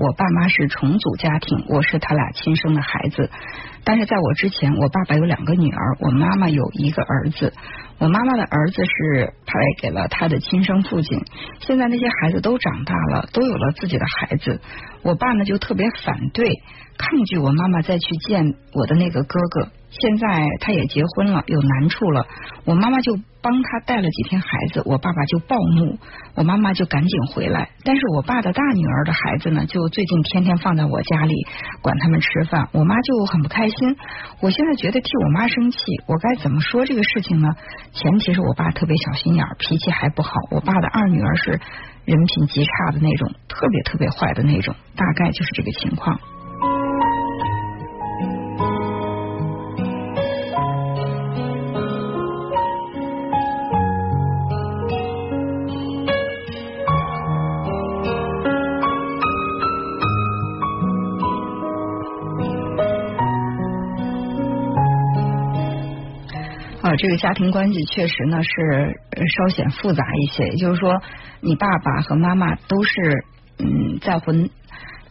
我爸妈是重组家庭，我是他俩亲生的孩子。但是在我之前，我爸爸有两个女儿，我妈妈有一个儿子。我妈妈的儿子是派给了他的亲生父亲。现在那些孩子都长大了，都有了自己的孩子。我爸呢就特别反对、抗拒我妈妈再去见我的那个哥哥。现在他也结婚了，有难处了，我妈妈就帮他带了几天孩子，我爸爸就暴怒，我妈妈就赶紧回来。但是我爸的大女儿的孩子呢，就最近天天放在我家里管他们吃饭，我妈就很不开心。我现在觉得替我妈生气，我该怎么说这个事情呢？前提是我爸特别小心眼儿，脾气还不好。我爸的二女儿是人品极差的那种，特别特别坏的那种，大概就是这个情况。这个家庭关系确实呢是稍显复杂一些，也就是说，你爸爸和妈妈都是嗯再婚，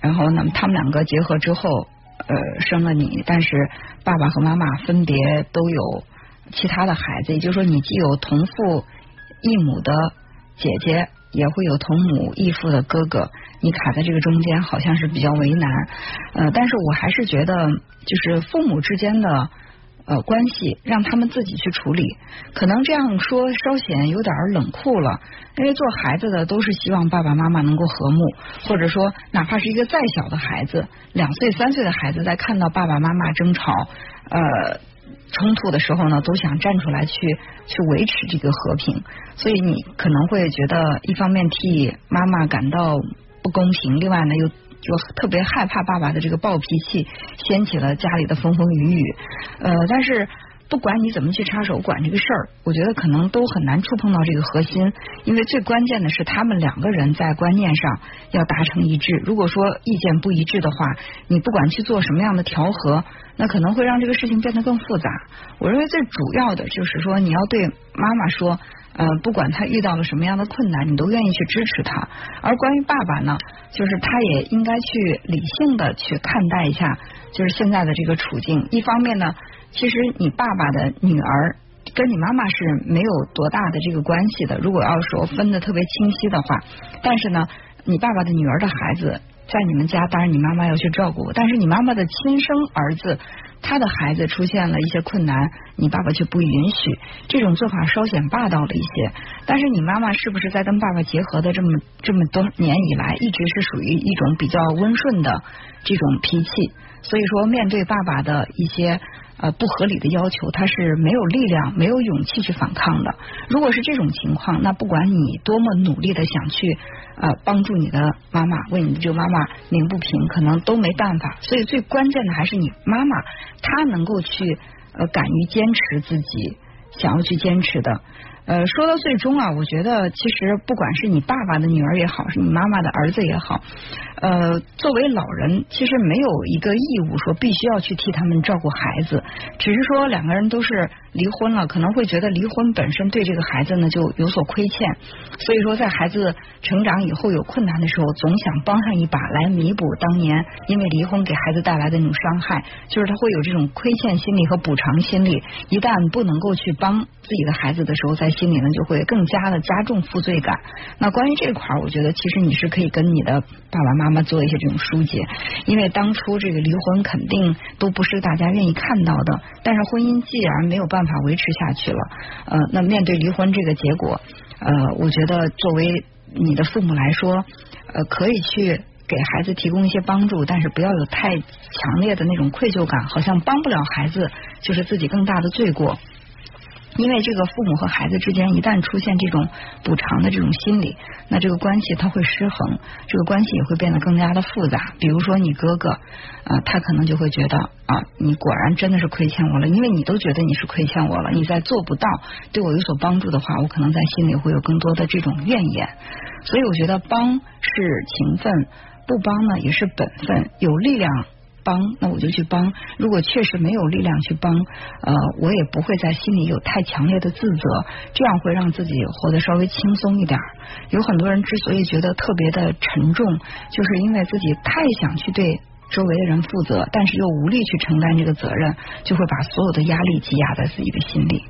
然后呢，他们两个结合之后呃生了你，但是爸爸和妈妈分别都有其他的孩子，也就是说，你既有同父异母的姐姐，也会有同母异父的哥哥，你卡在这个中间，好像是比较为难。呃，但是我还是觉得，就是父母之间的。呃，关系让他们自己去处理，可能这样说稍显有点冷酷了。因为做孩子的都是希望爸爸妈妈能够和睦，或者说哪怕是一个再小的孩子，两岁三岁的孩子，在看到爸爸妈妈争吵、呃冲突的时候呢，都想站出来去去维持这个和平。所以你可能会觉得，一方面替妈妈感到不公平，另外呢又。就特别害怕爸爸的这个暴脾气掀起了家里的风风雨雨，呃，但是不管你怎么去插手管这个事儿，我觉得可能都很难触碰到这个核心，因为最关键的是他们两个人在观念上要达成一致。如果说意见不一致的话，你不管去做什么样的调和，那可能会让这个事情变得更复杂。我认为最主要的就是说，你要对妈妈说。呃，不管他遇到了什么样的困难，你都愿意去支持他。而关于爸爸呢，就是他也应该去理性的去看待一下，就是现在的这个处境。一方面呢，其实你爸爸的女儿跟你妈妈是没有多大的这个关系的。如果要说分的特别清晰的话，但是呢，你爸爸的女儿的孩子在你们家，当然你妈妈要去照顾。但是你妈妈的亲生儿子。他的孩子出现了一些困难，你爸爸却不允许，这种做法稍显霸道了一些。但是你妈妈是不是在跟爸爸结合的这么这么多年以来，一直是属于一种比较温顺的这种脾气？所以说，面对爸爸的一些。呃，不合理的要求，他是没有力量、没有勇气去反抗的。如果是这种情况，那不管你多么努力的想去呃帮助你的妈妈，为你的这个妈妈鸣不平，可能都没办法。所以最关键的还是你妈妈，她能够去呃敢于坚持自己想要去坚持的。呃，说到最终啊，我觉得其实不管是你爸爸的女儿也好，是你妈妈的儿子也好，呃，作为老人，其实没有一个义务说必须要去替他们照顾孩子，只是说两个人都是离婚了，可能会觉得离婚本身对这个孩子呢就有所亏欠，所以说在孩子成长以后有困难的时候，总想帮上一把来弥补当年因为离婚给孩子带来的那种伤害，就是他会有这种亏欠心理和补偿心理，一旦不能够去帮自己的孩子的时候，在心里呢就会更加的加重负罪感。那关于这块儿，我觉得其实你是可以跟你的爸爸妈妈妈做一些这种疏解，因为当初这个离婚肯定都不是大家愿意看到的。但是婚姻既然没有办法维持下去了，呃，那面对离婚这个结果，呃，我觉得作为你的父母来说，呃，可以去给孩子提供一些帮助，但是不要有太强烈的那种愧疚感，好像帮不了孩子就是自己更大的罪过。因为这个父母和孩子之间一旦出现这种补偿的这种心理，那这个关系它会失衡，这个关系也会变得更加的复杂。比如说你哥哥啊，他可能就会觉得啊，你果然真的是亏欠我了，因为你都觉得你是亏欠我了，你在做不到对我有所帮助的话，我可能在心里会有更多的这种怨言。所以我觉得帮是情分，不帮呢也是本分，有力量。帮，那我就去帮。如果确实没有力量去帮，呃，我也不会在心里有太强烈的自责，这样会让自己活得稍微轻松一点。有很多人之所以觉得特别的沉重，就是因为自己太想去对周围的人负责，但是又无力去承担这个责任，就会把所有的压力积压在自己的心里。